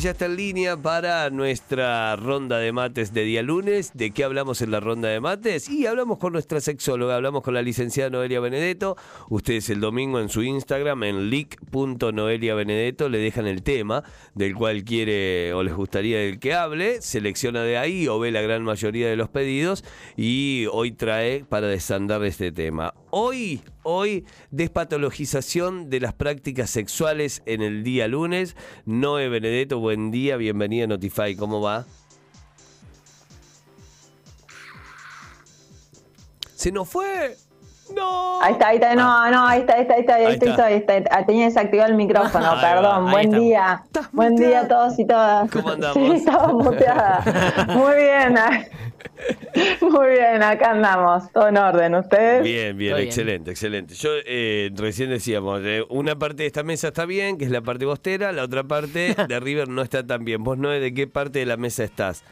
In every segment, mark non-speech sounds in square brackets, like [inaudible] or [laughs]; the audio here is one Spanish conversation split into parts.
Ya está en línea para nuestra ronda de mates de día lunes. ¿De qué hablamos en la ronda de mates? Y hablamos con nuestra sexóloga, hablamos con la licenciada Noelia Benedetto. Ustedes el domingo en su Instagram, en leak.noeliabenedetto, le dejan el tema del cual quiere o les gustaría el que hable. Selecciona de ahí o ve la gran mayoría de los pedidos y hoy trae para desandar este tema. Hoy, hoy, despatologización de las prácticas sexuales en el día lunes. Noé Benedetto, buen día, bienvenida a Notify, ¿cómo va? ¿Se nos fue? No. Ahí está, ahí está, no, Ah. no, ahí está, ahí está, ahí está, ahí Ahí está. estoy, estoy- ah, tenía desactivado el micrófono, Ahí perdón, ahí buen día, buen día a todos y todas. ¿Cómo [laughs] andamos? Sí, estaba muteada, [laughs] muy bien, [laughs] muy bien, acá andamos, todo en orden, ¿ustedes? Bien, bien, excelente, excelente. Yo eh, recién decíamos, eh, una parte de esta mesa está bien, que es la parte bostera, la otra parte [laughs] de River no está tan bien. ¿Vos, Noé, de qué parte de la mesa estás?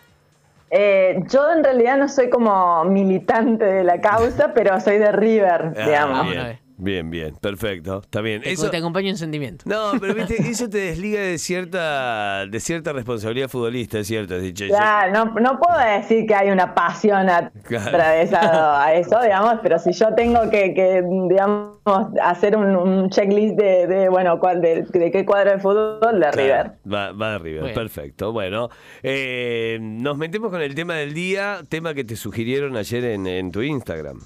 Eh, yo en realidad no soy como militante de la causa, [laughs] pero soy de River, Ah, digamos. bien. Bien, bien, perfecto, está bien. Te, Eso, te acompaño en sentimiento. no, pero viste, [laughs] eso te desliga de cierta, de cierta responsabilidad futbolista, es cierto. Es decir, yo- Claro, no, no puedo decir que hay una pasión Claro. atravesado [laughs] a eso, digamos, pero si yo tengo que, que, digamos, hacer un, un checklist de, de, bueno, cuál, de, de qué cuadro de fútbol, de Claro, River. Va, va de River, Bueno. perfecto. Bueno, eh, nos metemos con el tema del día, tema que te sugirieron ayer en, en tu Instagram.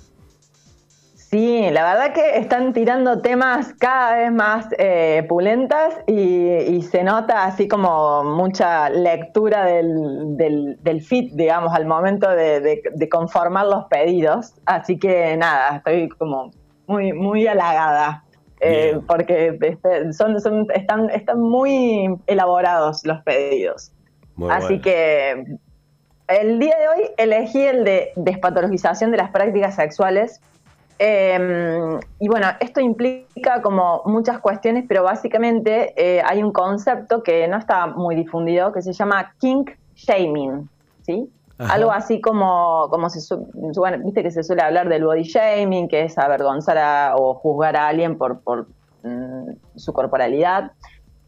Sí, la verdad que están tirando temas cada vez más eh, pulentas y, y se nota así como mucha lectura del, del, del fit, digamos, al momento de, de- de conformar los pedidos. Así que nada, estoy como muy, muy halagada. eh, porque este, son, son, están, están muy elaborados los pedidos. Muy Así bueno. que el día de hoy elegí el de despatologización de las prácticas sexuales. Eh, y bueno, esto implica como muchas cuestiones, pero básicamente eh, hay un concepto que no está muy difundido que se llama kink shaming, ¿sí? Ajá. Algo así como, como se, bueno, viste que se suele hablar del body shaming, que es avergonzar a- o juzgar a alguien por, por mm, su corporalidad.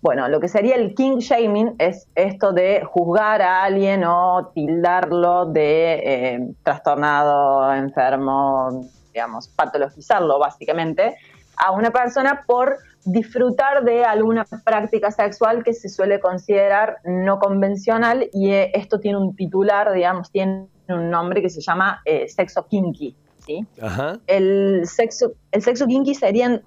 Bueno, lo que sería el king shaming es esto de juzgar a alguien o tildarlo de eh, trastornado, enfermo, digamos, patologizarlo básicamente a una persona por disfrutar de alguna práctica sexual que se suele considerar no convencional y eh, esto tiene un titular, digamos, tiene un nombre que se llama eh, sexo kinky, ¿sí? Ajá. el sexo, el sexo kinky serían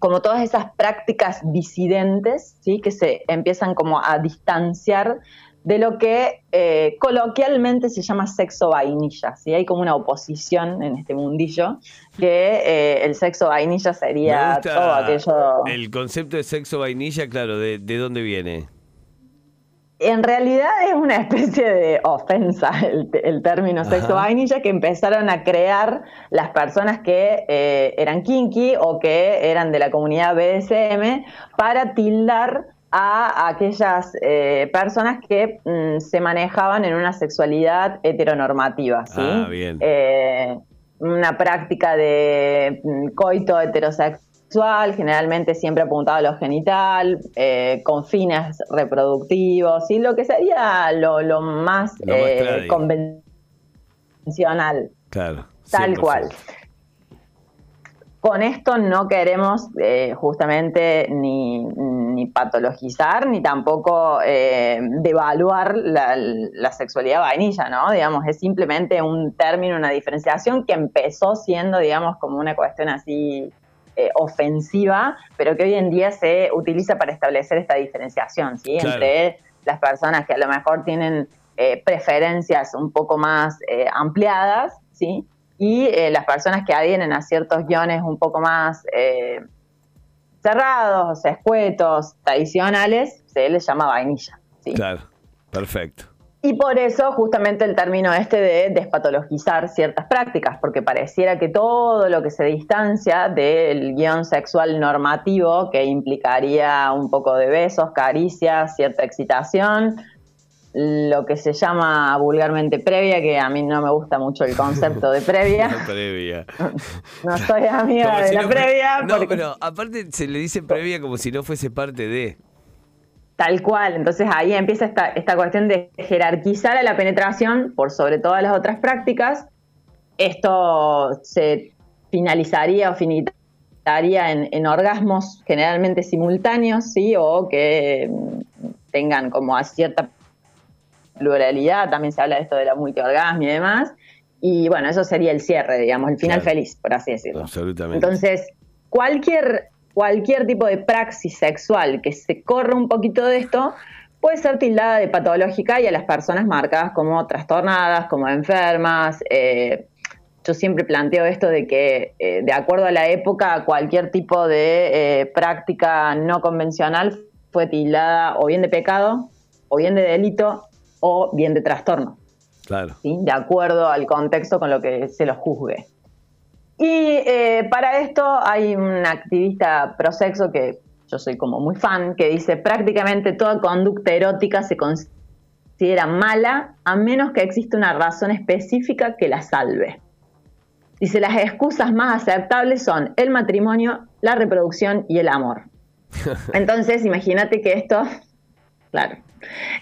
como todas esas prácticas disidentes, ¿sí? que se empiezan como a distanciar de lo que eh, coloquialmente se llama sexo vainilla. ¿sí? Hay como una oposición en este mundillo, que eh, el sexo vainilla sería todo aquello... El concepto de sexo vainilla, claro, ¿de, de dónde viene? En realidad es una especie de ofensa el, el término sexo vainilla que empezaron a crear las personas que eh, eran kinky o que eran de la comunidad BDSM para tildar a aquellas eh, personas que mm, se manejaban en una sexualidad heteronormativa, ¿sí? Ah, bien. Eh, una práctica de mm, coito heterosexual, generalmente siempre apuntado a lo genital, eh, con fines reproductivos, y lo que sería lo, lo más, Lo más tradi. convencional, Claro. tal 100%. cual. Con esto no queremos eh, justamente ni, ni patologizar ni tampoco eh, devaluar la, la sexualidad vainilla, ¿no? Digamos, es simplemente un término, una diferenciación que empezó siendo, digamos, como una cuestión así eh, ofensiva, pero que hoy en día se utiliza para establecer esta diferenciación, ¿sí? Claro. Entre las personas que a lo mejor tienen eh, preferencias un poco más eh, ampliadas, ¿sí? Y las personas que adhieren a ciertos guiones un poco más cerrados, escuetos, tradicionales, se les llama vainilla, ¿sí? Claro, perfecto. Y por eso justamente el término este de despatologizar ciertas prácticas, porque pareciera que todo lo que se distancia del guion sexual normativo, que implicaría un poco de besos, caricias, cierta excitación, lo que se llama vulgarmente previa, que a mí no me gusta mucho el concepto de previa. [laughs] previa. [laughs] No soy amiga de la previa. No, pero aparte se le dice previa como si no fuese parte de. Tal cual, entonces ahí empieza esta, esta cuestión de jerarquizar a la penetración por sobre todas las otras prácticas. Esto se finalizaría o finitaría en, en orgasmos generalmente simultáneos, ¿sí? O que tengan como a cierta pluralidad, también se habla de esto de la multiorgasmia y demás. Y bueno, eso sería el cierre, digamos, el final feliz, por así decirlo. Absolutamente. Entonces, cualquier, cualquier tipo de praxis sexual que se corra un poquito de esto puede ser tildada de patológica y a las personas marcadas como trastornadas, como enfermas. Eh, yo siempre planteo esto de que, eh, de acuerdo a la época, cualquier tipo de eh, práctica no convencional fue tildada o bien de pecado, o bien de delito, o bien de trastorno. Claro. De acuerdo al contexto con lo que se lo juzgue. Y eh, para esto hay un activista prosexo que yo soy como muy fan, que dice prácticamente toda conducta erótica se considera mala a menos que exista una razón específica que la salve. Dice, las excusas más aceptables son el matrimonio, la reproducción y el amor. [laughs] Entonces, imagínate que esto, claro,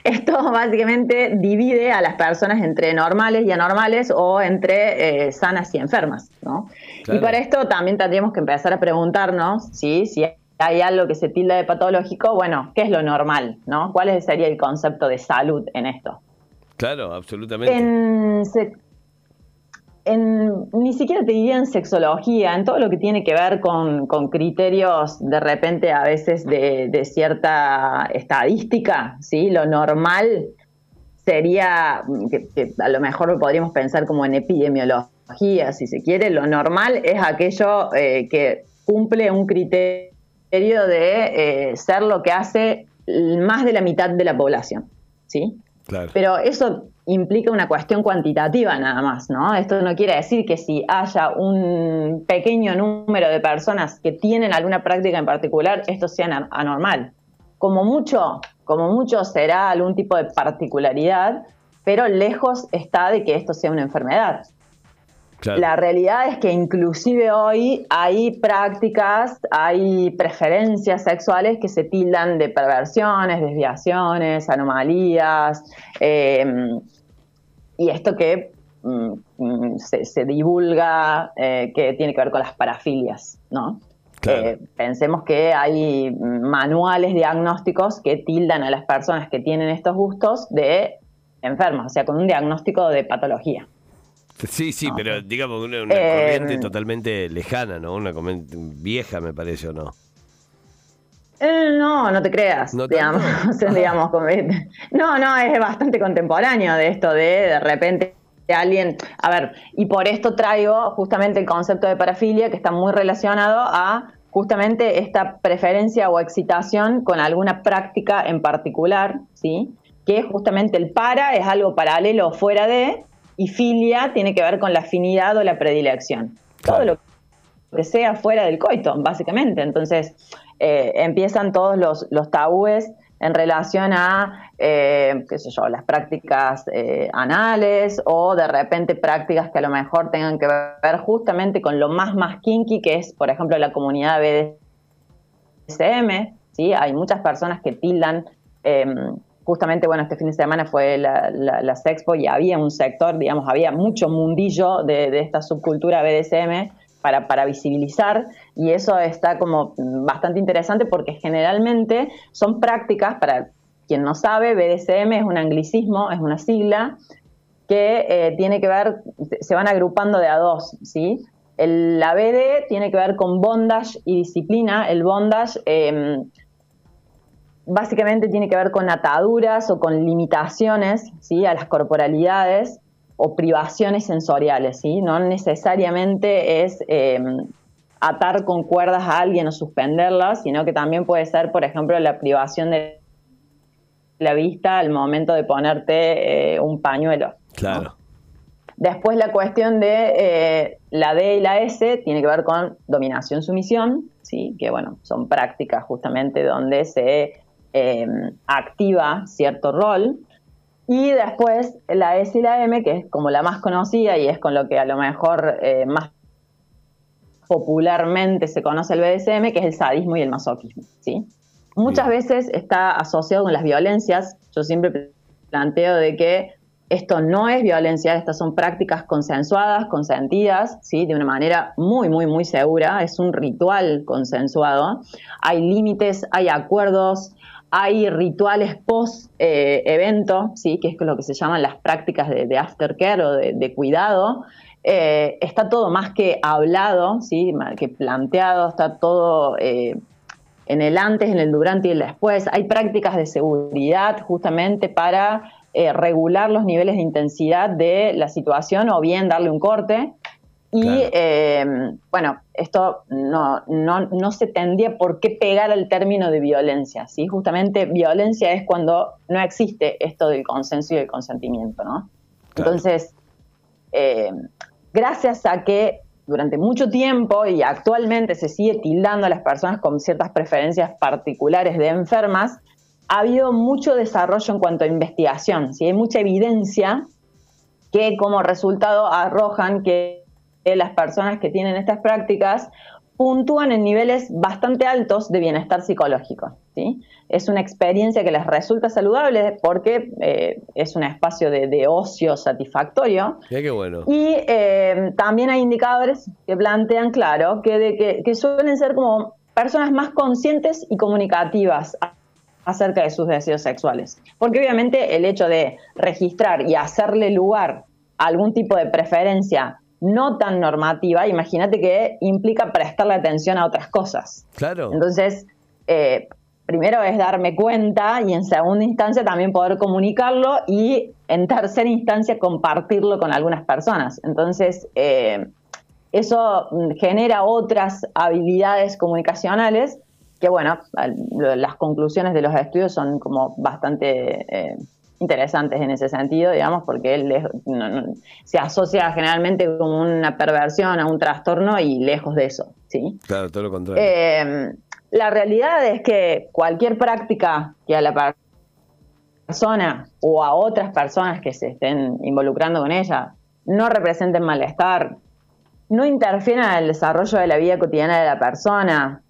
esto [laughs] básicamente divide a las personas entre normales y anormales o entre eh, sanas y enfermas, ¿no? Y para esto también tendríamos que empezar a preguntarnos ¿sí? si hay algo que se tilda de patológico, bueno, ¿qué es lo normal? ¿no? ¿Cuál sería el concepto de salud en esto? Claro, absolutamente. En, ni siquiera te diría en sexología, en todo lo que tiene que ver con, criterios de repente a veces de, cierta estadística, ¿sí? Lo normal sería, que, a lo mejor podríamos pensar como en epidemiología, si se quiere, lo normal es aquello eh, que cumple un criterio de eh, ser lo que hace más de la mitad de la población, ¿sí? Pero eso implica una cuestión cuantitativa nada más, ¿no? Esto no quiere decir que si haya un pequeño número de personas que tienen alguna práctica en particular, esto sea anormal. Como mucho, como mucho será algún tipo de particularidad, pero lejos está de que esto sea una enfermedad. La realidad es que inclusive hoy hay prácticas, hay preferencias sexuales que se tildan de perversiones, desviaciones, anomalías, em, y esto que mm, mm, se, divulga, eh, que tiene que ver con las parafilias, ¿no? Eh, pensemos que hay manuales diagnósticos que tildan a las personas que tienen estos gustos de enfermas, o sea, con un diagnóstico de patología. Sí, sí, pero digamos una, corriente em, totalmente lejana, ¿no? Una vieja, me parece, ¿o no? Eh, no, no te creas, ¿No digamos, [laughs] digamos, no, no, es bastante contemporáneo de esto de de repente alguien, a ver, y por esto traigo justamente el concepto de parafilia que está muy relacionado a justamente esta preferencia o excitación con alguna práctica en particular, ¿sí? Que justamente el para es algo paralelo o fuera de, y filia tiene que ver con la afinidad o la predilección. Todo lo que sea fuera del coito, básicamente. Entonces, eh, empiezan todos los, los, tabúes en relación a, eh, qué sé yo, las prácticas eh, anales o de repente prácticas que a lo mejor tengan que ver justamente con lo más más kinky, que es, por ejemplo, la comunidad BDSM. ¿sí? Hay muchas personas que tildan em, justamente, bueno, este fin de semana fue la, la, Sexpo y había un sector, digamos, había mucho mundillo de, esta subcultura BDSM para, para, visibilizar y eso está como bastante interesante porque generalmente son prácticas, para quien no sabe, BDSM es un anglicismo, es una sigla que eh, tiene que ver, se van agrupando de a dos, ¿sí? El, la BD tiene que ver con bondage y disciplina. El bondage eh, básicamente tiene que ver con ataduras o con limitaciones ¿sí? a las corporalidades o privaciones sensoriales, ¿sí? No necesariamente es em, atar con cuerdas a alguien o suspenderlas, sino que también puede ser, por ejemplo, la privación de la vista al momento de ponerte eh, un pañuelo. Claro. Después la cuestión de eh, la D y la S tiene que ver con dominación-sumisión, ¿sí? que bueno, son prácticas justamente donde se Em, activa cierto rol. Y después la S y la M, que es como la más conocida y es con lo que a lo mejor eh, más popularmente se conoce el BDSM, que es el sadismo y el masoquismo. ¿sí? Muchas veces está asociado con las violencias. Yo siempre planteo de que esto no es violencia, estas son prácticas consensuadas, consentidas, ¿sí? de una manera muy, muy, muy segura. Es un ritual consensuado. Hay límites, hay acuerdos, hay rituales post-evento, eh, ¿sí? que es lo que se llaman las prácticas de, aftercare o de, cuidado. Eh, está todo más que hablado, ¿sí? que planteado, está todo eh, en el antes, en el durante y el después. Hay prácticas de seguridad justamente para regular los niveles de intensidad de la situación o bien darle un corte. Y eh, bueno, esto no, no, no, se tendría por qué pegar al término de violencia, ¿sí? Justamente violencia es cuando no existe esto del consenso y del consentimiento, ¿no? Entonces, eh, gracias a que durante mucho tiempo y actualmente se sigue tildando a las personas con ciertas preferencias particulares de enfermas, ha habido mucho desarrollo en cuanto a investigación, ¿sí? Hay mucha evidencia que como resultado arrojan que las personas que tienen estas prácticas puntúan en niveles bastante altos de bienestar psicológico. ¿sí? Es una experiencia que les resulta saludable porque eh, es un espacio de, ocio satisfactorio. qué bueno. Y eh, también hay indicadores que plantean, claro, que, que suelen ser como personas más conscientes y comunicativas acerca de sus deseos sexuales. Porque obviamente el hecho de registrar y hacerle lugar a algún tipo de preferencia no tan normativa, imagínate que implica prestarle atención a otras cosas. Claro. Entonces, eh, primero es darme cuenta y en segunda instancia también poder comunicarlo y en tercera instancia compartirlo con algunas personas. Entonces, eh, eso genera otras habilidades comunicacionales que, bueno, las conclusiones de los estudios son como bastante... Eh, interesantes en ese sentido, digamos, porque él se asocia generalmente como una perversión a un trastorno y lejos de eso, ¿sí? Claro, todo lo contrario. Eh, la realidad es que cualquier práctica que a la persona o a otras personas que se estén involucrando con ella no representen malestar, no interfieran en el desarrollo de la vida cotidiana de la persona,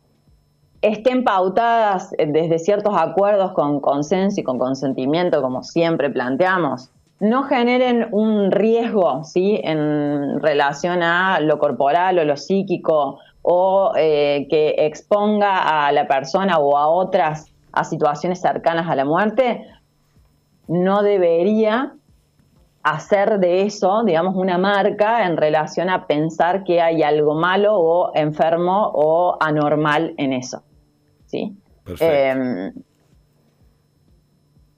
estén pautadas eh, desde ciertos acuerdos con consenso y con consentimiento, como siempre planteamos, no generen un riesgo ¿sí? en relación a lo corporal o lo psíquico o eh, que exponga a la persona o a otras a situaciones cercanas a la muerte, no debería hacer de eso, digamos, una marca en relación a pensar que hay algo malo o enfermo o anormal en eso. ¿sí? Em,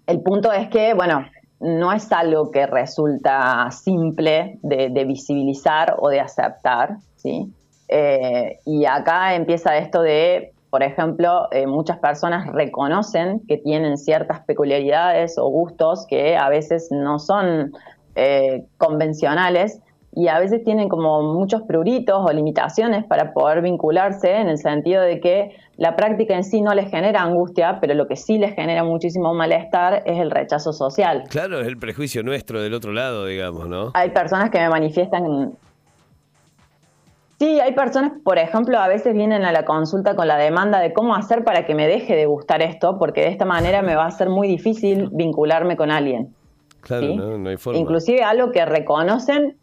el punto es que, bueno, no es algo que resulta simple de, visibilizar o de aceptar, ¿sí? Eh, y acá empieza esto de, por ejemplo, eh, muchas personas reconocen que tienen ciertas peculiaridades o gustos que a veces no son eh, convencionales y a veces tienen como muchos pruritos o limitaciones para poder vincularse en el sentido de que la práctica en sí no les genera angustia, pero lo que sí les genera muchísimo malestar es el rechazo social. Claro, es el prejuicio nuestro del otro lado, digamos, ¿no? Hay personas que me manifiestan... Sí, hay personas, por ejemplo, a veces vienen a la consulta con la demanda de cómo hacer para que me deje de gustar esto, porque de esta manera me va a ser muy difícil vincularme con alguien. Claro, no, no hay forma. Inclusive algo que reconocen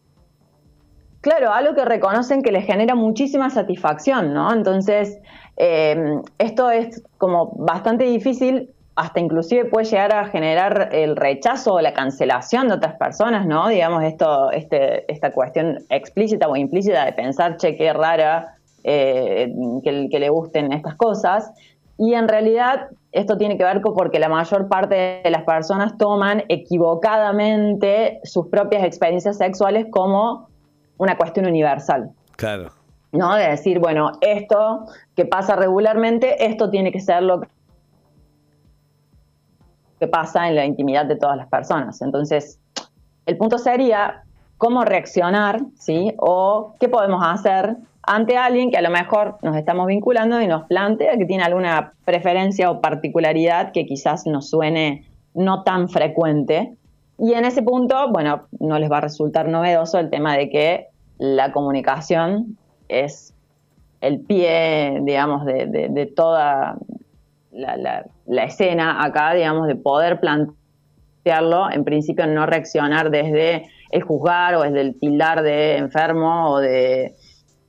Claro, algo que reconocen que les genera muchísima satisfacción, ¿no? Entonces, em, esto es como bastante difícil, hasta inclusive puede llegar a generar el rechazo o la cancelación de otras personas, ¿no? Digamos, esto, este, esta cuestión explícita o implícita de pensar, che, qué rara eh, que, que le gusten estas cosas. Y en realidad esto tiene que ver con porque la mayor parte de las personas toman equivocadamente sus propias experiencias sexuales como una cuestión universal. Claro. ¿No? De decir, bueno, esto que pasa regularmente, esto tiene que ser lo que pasa en la intimidad de todas las personas. Entonces, el punto sería cómo reaccionar, ¿sí? O qué podemos hacer ante alguien que a lo mejor nos estamos vinculando y nos plantea que tiene alguna preferencia o particularidad que quizás nos suene no tan frecuente. Y en ese punto, bueno, no les va a resultar novedoso el tema de que la comunicación es el pie, digamos, de, toda la, escena acá, digamos, de poder plantearlo, en principio no reaccionar desde el juzgar o desde el tildar de enfermo o de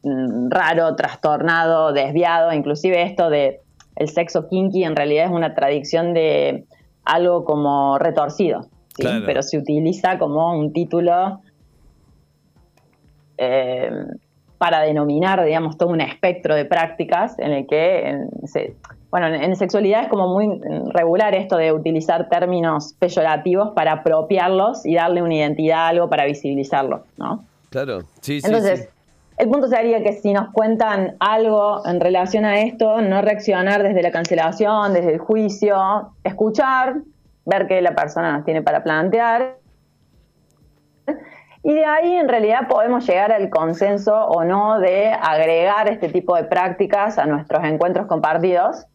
raro, trastornado, desviado, inclusive esto de el sexo kinky en realidad es una tradición de algo como retorcido, pero se utiliza como un título eh, para denominar, digamos, todo un espectro de prácticas en el que, bueno, en, sexualidad es como muy regular esto de utilizar términos peyorativos para apropiarlos y darle una identidad a algo para visibilizarlo, ¿no? Claro, sí, sí. Entonces, el punto sería que si nos cuentan algo en relación a esto, no reaccionar desde la cancelación, desde el juicio, escuchar, ver qué la persona nos tiene para plantear y de ahí en realidad podemos llegar al consenso o no de agregar este tipo de prácticas a nuestros encuentros compartidos,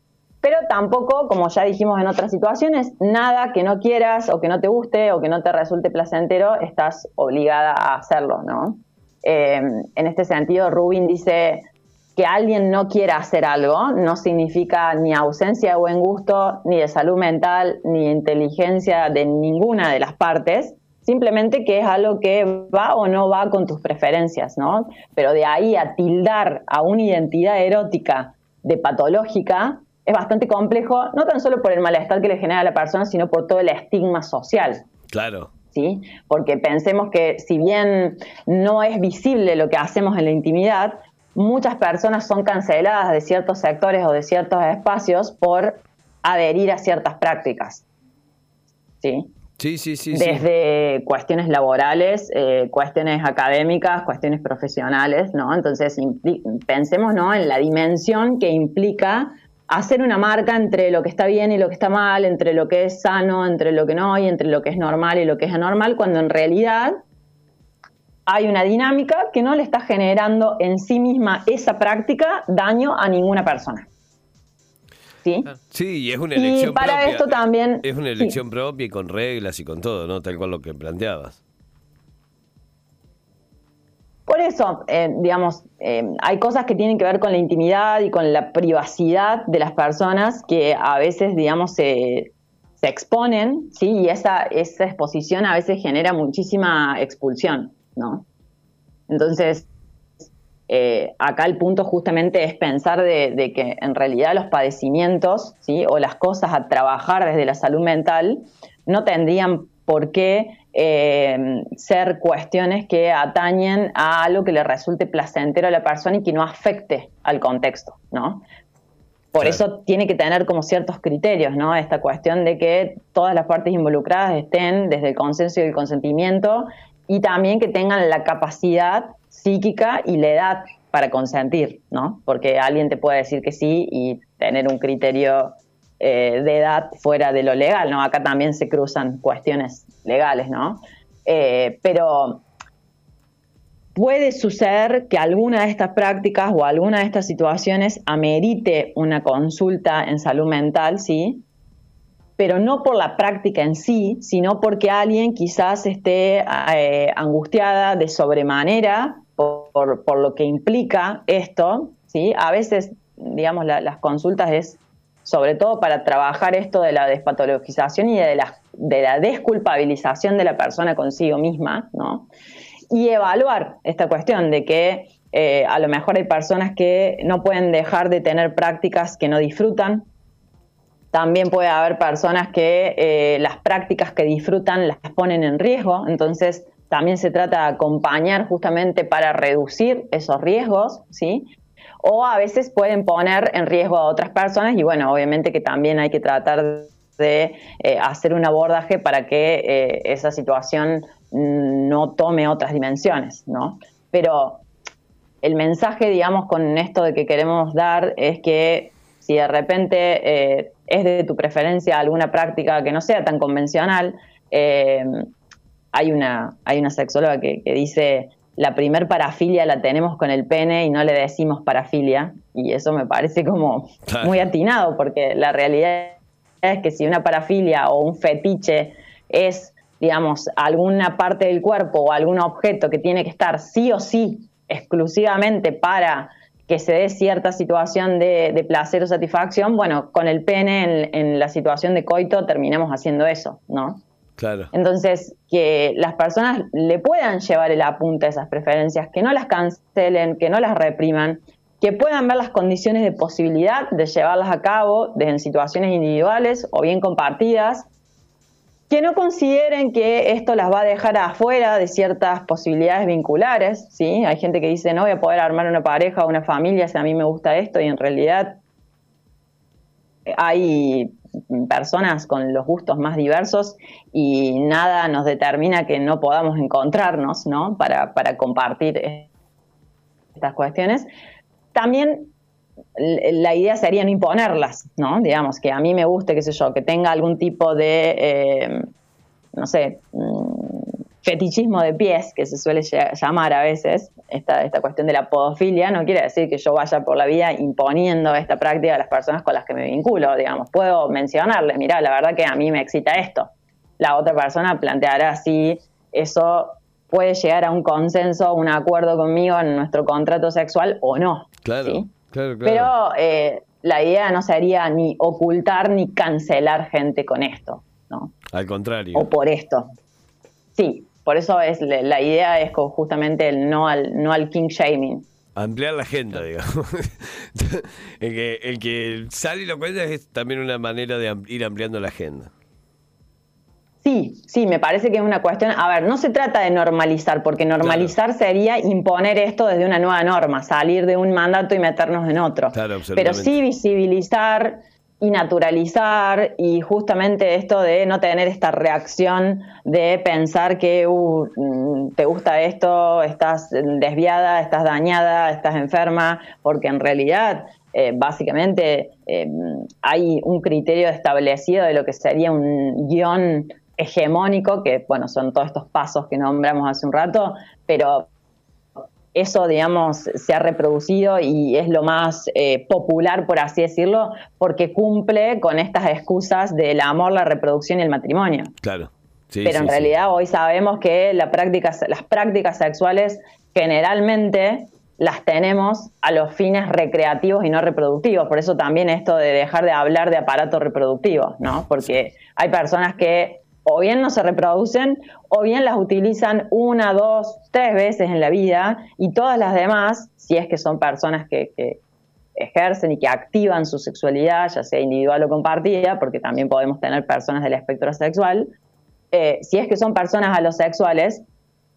pero tampoco, como ya dijimos en otras situaciones, nada que no quieras o que no te guste o que no te resulte placentero, estás obligada a hacerlo, ¿no? Eh, en este sentido, Rubin dice que alguien no quiera hacer algo no significa ni ausencia de buen gusto, ni de salud mental, ni inteligencia de ninguna de las partes, simplemente que es algo que va o no va con tus preferencias, ¿no? Pero de ahí a tildar a una identidad erótica de patológica es bastante complejo, no tan solo por el malestar que le genera a la persona, sino por todo el estigma social. Claro. ¿Sí? Porque pensemos que si bien no es visible lo que hacemos en la intimidad, muchas personas son canceladas de ciertos sectores o de ciertos espacios por adherir a ciertas prácticas. ¿Sí? Sí, sí, sí. Desde cuestiones laborales, eh, cuestiones académicas, cuestiones profesionales, ¿no? Entonces, pensemos, ¿no? En la dimensión que implica hacer una marca entre lo que está bien y lo que está mal, entre lo que es sano, entre lo que no, y entre lo que es normal y lo que es anormal, cuando en realidad hay una dinámica que no le está generando en sí misma esa práctica daño a ninguna persona. ¿sí? Sí, y es una elección y para esto también... Es una elección propia y con reglas y con todo, ¿no? Tal cual lo que planteabas. Por eso, eh, digamos, eh, hay cosas que tienen que ver con la intimidad y con la privacidad de las personas que a veces, digamos, se, exponen, ¿sí? Y esa, esa exposición a veces genera muchísima expulsión, ¿no? Entonces, eh, acá el punto justamente es pensar de, que en realidad los padecimientos ¿sí? o las cosas a trabajar desde la salud mental no tendrían por qué eh, ser cuestiones que atañen a algo que le resulte placentero a la persona y que no afecte al contexto, ¿no? Por eso tiene que tener como ciertos criterios, ¿no? Esta cuestión de que todas las partes involucradas estén desde el consenso y el consentimiento y también que tengan la capacidad psíquica y la edad para consentir, ¿no? Porque alguien te puede decir que sí y tener un criterio eh, de edad fuera de lo legal, ¿no? Acá también se cruzan cuestiones legales, ¿no? Eh, pero puede suceder que alguna de estas prácticas o alguna de estas situaciones amerite una consulta en salud mental, ¿sí? pero no por la práctica en sí, sino porque alguien quizás esté eh, angustiada de sobremanera por, lo que implica esto, ¿sí? A veces, digamos, las consultas es sobre todo para trabajar esto de la despatologización y de la, de la desculpabilización de la persona consigo misma, ¿no? Y evaluar esta cuestión de que eh, a lo mejor hay personas que no pueden dejar de tener prácticas que no disfrutan. También puede haber personas que eh, las prácticas que disfrutan las ponen en riesgo. Entonces, también se trata de acompañar justamente para reducir esos riesgos, ¿sí? O a veces pueden poner en riesgo a otras personas y bueno, obviamente que también hay que tratar de eh, hacer un abordaje para que eh, esa situación no tome otras dimensiones, ¿no? Pero el mensaje, digamos, con esto de que queremos dar es que si de repente eh, es de tu preferencia alguna práctica que no sea tan convencional, hay una, hay una sexóloga que, dice, la primer parafilia la tenemos con el pene y no le decimos parafilia, y eso me parece como muy atinado, porque la realidad es que si una parafilia o un fetiche es digamos, alguna parte del cuerpo o algún objeto que tiene que estar sí o sí exclusivamente para que se dé cierta situación de, placer o satisfacción, bueno, con el pene en, la situación de coito terminamos haciendo eso, ¿no? Claro. Entonces, que las personas le puedan llevar el apunte a esas preferencias, que no las cancelen, que no las repriman, que puedan ver las condiciones de posibilidad de llevarlas a cabo en situaciones individuales o bien compartidas, que no consideren que esto las va a dejar afuera de ciertas posibilidades vinculares, ¿sí? Hay gente que dice, no voy a poder armar una pareja o una familia si a mí me gusta esto y en realidad hay personas con los gustos más diversos y nada nos determina que no podamos encontrarnos, ¿no? Para, para compartir estas cuestiones. También la idea sería no imponerlas, ¿no? Digamos, que a mí me guste, qué sé yo, que tenga algún tipo de, eh, no sé, mm, fetichismo de pies, que se suele llamar a veces, esta, esta cuestión de la podofilia, no quiere decir que yo vaya por la vida imponiendo esta práctica a las personas con las que me vinculo, digamos. Puedo mencionarle, mira, la verdad que a mí me excita esto. La otra persona planteará si eso puede llegar a un consenso, un acuerdo conmigo en nuestro contrato sexual o no. Claro. Pero eh, la idea no sería ni ocultar ni cancelar gente con esto, ¿no? Al contrario. O por esto. Sí, por eso es la idea es justamente el no al, no al king shaming. Ampliar la agenda, digamos. [laughs] el, que, el que sale y lo cuenta es también una manera de ir ampliando la agenda. Sí, sí, me parece que es una cuestión, a ver, no se trata de normalizar, porque normalizar sería imponer esto desde una nueva norma, salir de un mandato y meternos en otro. Pero sí visibilizar y naturalizar y justamente esto de no tener esta reacción de pensar que uh, mm, te gusta esto, estás desviada, estás dañada, estás enferma, porque en realidad eh, básicamente eh, hay un criterio establecido de lo que sería un guion hegemónico, que bueno, son todos estos pasos que nombramos hace un rato, pero eso, digamos, se ha reproducido y es lo más eh, popular, por así decirlo, porque cumple con estas excusas del amor, la reproducción y el matrimonio. Claro. pero en realidad hoy sabemos que la práctica, las prácticas sexuales generalmente las tenemos a los fines recreativos y no reproductivos. Por eso también esto de dejar de hablar de aparato reproductivo, ¿no? Porque hay personas que o bien no se reproducen o bien las utilizan una, dos, tres veces en la vida y todas las demás, si es que son personas que, ejercen y que activan su sexualidad, ya sea individual o compartida, porque también podemos tener personas del espectro sexual, eh, si es que son personas alosexuales,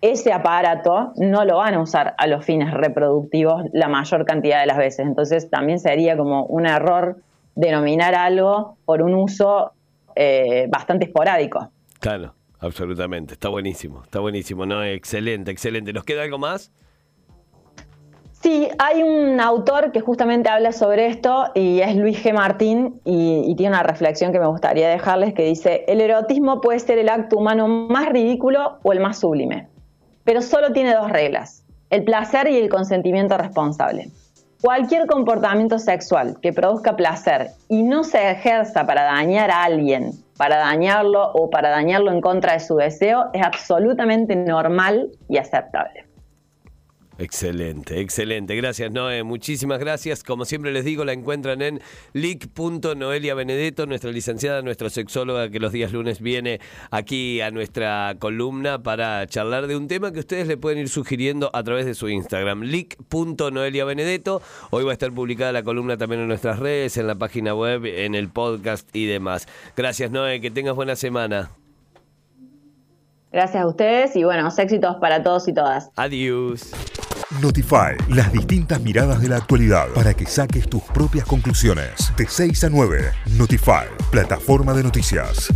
ese aparato no lo van a usar a los fines reproductivos la mayor cantidad de las veces. Entonces también sería como un error denominar algo por un uso eh, bastante esporádico. Claro, absolutamente. Está buenísimo, está buenísimo, ¿no? Excelente, excelente. ¿Nos queda algo más? Sí, hay un autor que justamente habla sobre esto y es Luis G. Martín y, tiene una reflexión que me gustaría dejarles que dice, el erotismo puede ser el acto humano más ridículo o el más sublime, pero solo tiene dos reglas, el placer y el consentimiento responsable. Cualquier comportamiento sexual que produzca placer y no se ejerza para dañar a alguien para dañarlo o para dañarlo en contra de su deseo es absolutamente normal y aceptable. Excelente, excelente. Gracias, Noé. Muchísimas gracias. Como siempre les digo, la encuentran en lic.noelia Benedetto, nuestra licenciada, nuestra sexóloga, que los días lunes viene aquí a nuestra columna para charlar de un tema que ustedes le pueden ir sugiriendo a través de su Instagram, lic.noelia Benedetto. Hoy va a estar publicada la columna también en nuestras redes, en la página web, en el podcast y demás. Gracias, Noé. Que tengas buena semana. Gracias a ustedes y bueno, éxitos para todos y todas. Adiós. Notify, las distintas miradas de la actualidad para que saques tus propias conclusiones. De 6 a 9, Notify, plataforma de noticias.